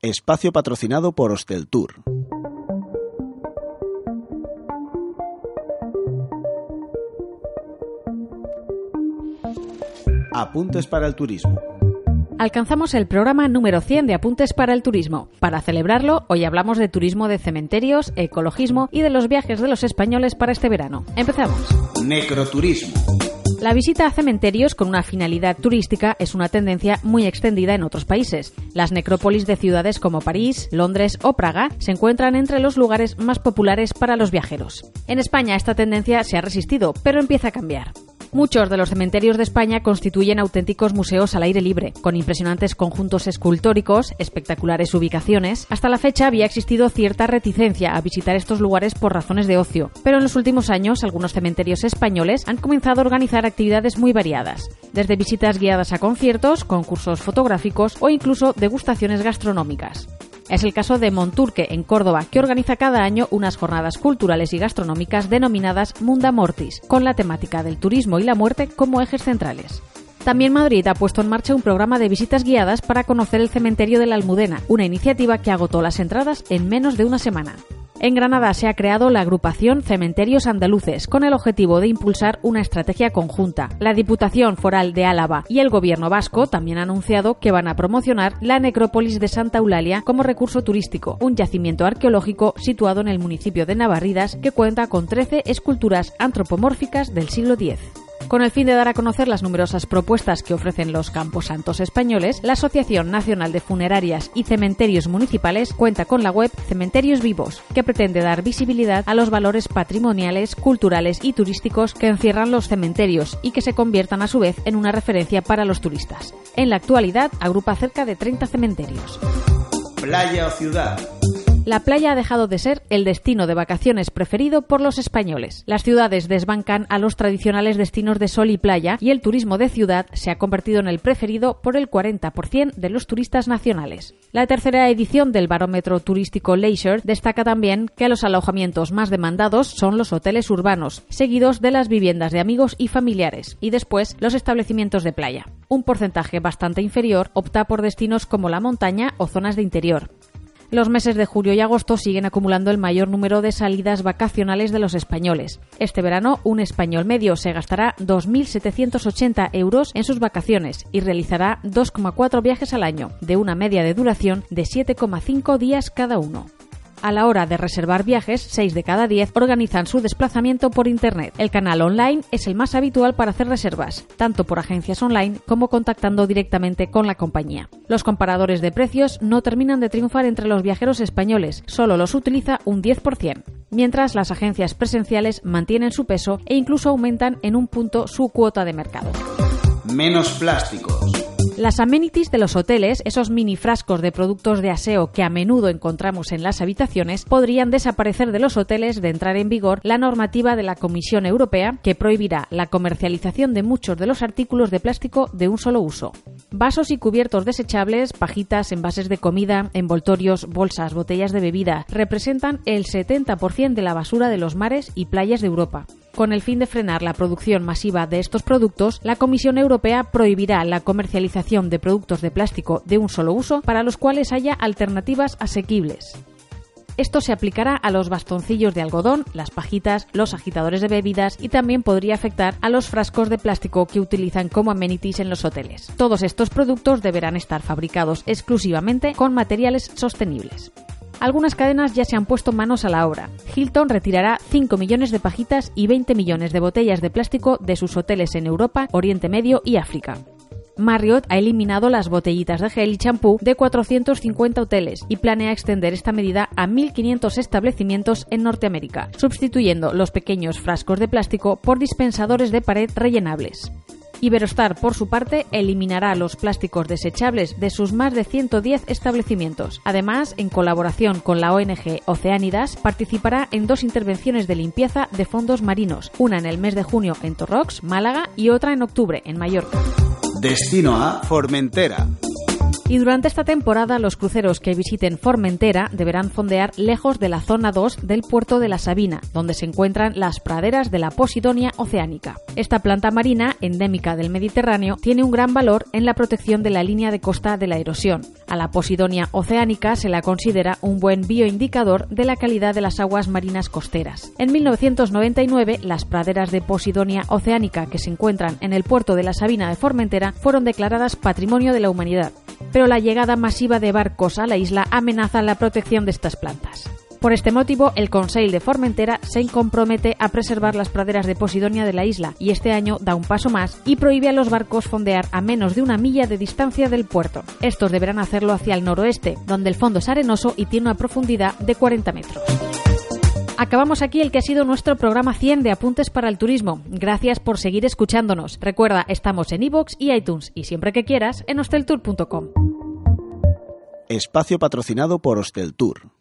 Espacio patrocinado por Hosteltour. Apuntes para el turismo. Alcanzamos el programa número 100 de Apuntes para el Turismo. Para celebrarlo, hoy hablamos de turismo de cementerios, ecologismo y de los viajes de los españoles para este verano. Empezamos. Necroturismo. La visita a cementerios con una finalidad turística es una tendencia muy extendida en otros países. Las necrópolis de ciudades como París, Londres o Praga se encuentran entre los lugares más populares para los viajeros. En España esta tendencia se ha resistido, pero empieza a cambiar. Muchos de los cementerios de España constituyen auténticos museos al aire libre, con impresionantes conjuntos escultóricos, espectaculares ubicaciones. Hasta la fecha había existido cierta reticencia a visitar estos lugares por razones de ocio, pero en los últimos años algunos cementerios españoles han comenzado a organizar actividades muy variadas, desde visitas guiadas a conciertos, concursos fotográficos o incluso degustaciones gastronómicas. Es el caso de Monturque, en Córdoba, que organiza cada año unas jornadas culturales y gastronómicas denominadas Munda Mortis, con la temática del turismo y la muerte como ejes centrales. También Madrid ha puesto en marcha un programa de visitas guiadas para conocer el cementerio de la Almudena, una iniciativa que agotó las entradas en menos de una semana. En Granada se ha creado la agrupación Cementerios Andaluces con el objetivo de impulsar una estrategia conjunta. La Diputación Foral de Álava y el Gobierno vasco también han anunciado que van a promocionar la necrópolis de Santa Eulalia como recurso turístico, un yacimiento arqueológico situado en el municipio de Navarridas que cuenta con 13 esculturas antropomórficas del siglo X. Con el fin de dar a conocer las numerosas propuestas que ofrecen los camposantos españoles, la Asociación Nacional de Funerarias y Cementerios Municipales cuenta con la web Cementerios Vivos, que pretende dar visibilidad a los valores patrimoniales, culturales y turísticos que encierran los cementerios y que se conviertan a su vez en una referencia para los turistas. En la actualidad agrupa cerca de 30 cementerios. Playa o ciudad. La playa ha dejado de ser el destino de vacaciones preferido por los españoles. Las ciudades desbancan a los tradicionales destinos de sol y playa y el turismo de ciudad se ha convertido en el preferido por el 40% de los turistas nacionales. La tercera edición del barómetro turístico Leisure destaca también que los alojamientos más demandados son los hoteles urbanos, seguidos de las viviendas de amigos y familiares, y después los establecimientos de playa. Un porcentaje bastante inferior opta por destinos como la montaña o zonas de interior. Los meses de julio y agosto siguen acumulando el mayor número de salidas vacacionales de los españoles. Este verano, un español medio se gastará 2.780 euros en sus vacaciones y realizará 2,4 viajes al año, de una media de duración de 7,5 días cada uno. A la hora de reservar viajes, 6 de cada 10 organizan su desplazamiento por Internet. El canal online es el más habitual para hacer reservas, tanto por agencias online como contactando directamente con la compañía. Los comparadores de precios no terminan de triunfar entre los viajeros españoles, solo los utiliza un 10%, mientras las agencias presenciales mantienen su peso e incluso aumentan en un punto su cuota de mercado. Menos plásticos. Las amenities de los hoteles, esos mini frascos de productos de aseo que a menudo encontramos en las habitaciones, podrían desaparecer de los hoteles de entrar en vigor la normativa de la Comisión Europea que prohibirá la comercialización de muchos de los artículos de plástico de un solo uso. Vasos y cubiertos desechables, pajitas, envases de comida, envoltorios, bolsas, botellas de bebida, representan el 70% de la basura de los mares y playas de Europa. Con el fin de frenar la producción masiva de estos productos, la Comisión Europea prohibirá la comercialización de productos de plástico de un solo uso para los cuales haya alternativas asequibles. Esto se aplicará a los bastoncillos de algodón, las pajitas, los agitadores de bebidas y también podría afectar a los frascos de plástico que utilizan como amenities en los hoteles. Todos estos productos deberán estar fabricados exclusivamente con materiales sostenibles. Algunas cadenas ya se han puesto manos a la obra. Hilton retirará 5 millones de pajitas y 20 millones de botellas de plástico de sus hoteles en Europa, Oriente Medio y África. Marriott ha eliminado las botellitas de gel y champú de 450 hoteles y planea extender esta medida a 1.500 establecimientos en Norteamérica, sustituyendo los pequeños frascos de plástico por dispensadores de pared rellenables. Iberostar, por su parte, eliminará los plásticos desechables de sus más de 110 establecimientos. Además, en colaboración con la ONG Oceánidas, participará en dos intervenciones de limpieza de fondos marinos, una en el mes de junio en Torrox, Málaga, y otra en octubre en Mallorca. Destino a Formentera. Y durante esta temporada los cruceros que visiten Formentera deberán fondear lejos de la zona 2 del puerto de la Sabina, donde se encuentran las praderas de la Posidonia oceánica. Esta planta marina, endémica del Mediterráneo, tiene un gran valor en la protección de la línea de costa de la erosión. A la Posidonia oceánica se la considera un buen bioindicador de la calidad de las aguas marinas costeras. En 1999, las praderas de Posidonia oceánica que se encuentran en el puerto de la Sabina de Formentera fueron declaradas Patrimonio de la Humanidad pero la llegada masiva de barcos a la isla amenaza la protección de estas plantas. Por este motivo, el Conseil de Formentera se compromete a preservar las praderas de Posidonia de la isla y este año da un paso más y prohíbe a los barcos fondear a menos de una milla de distancia del puerto. Estos deberán hacerlo hacia el noroeste, donde el fondo es arenoso y tiene una profundidad de 40 metros. Acabamos aquí el que ha sido nuestro programa 100 de Apuntes para el Turismo. Gracias por seguir escuchándonos. Recuerda, estamos en iVoox y iTunes y siempre que quieras en hosteltour.com. Espacio patrocinado por Hosteltour.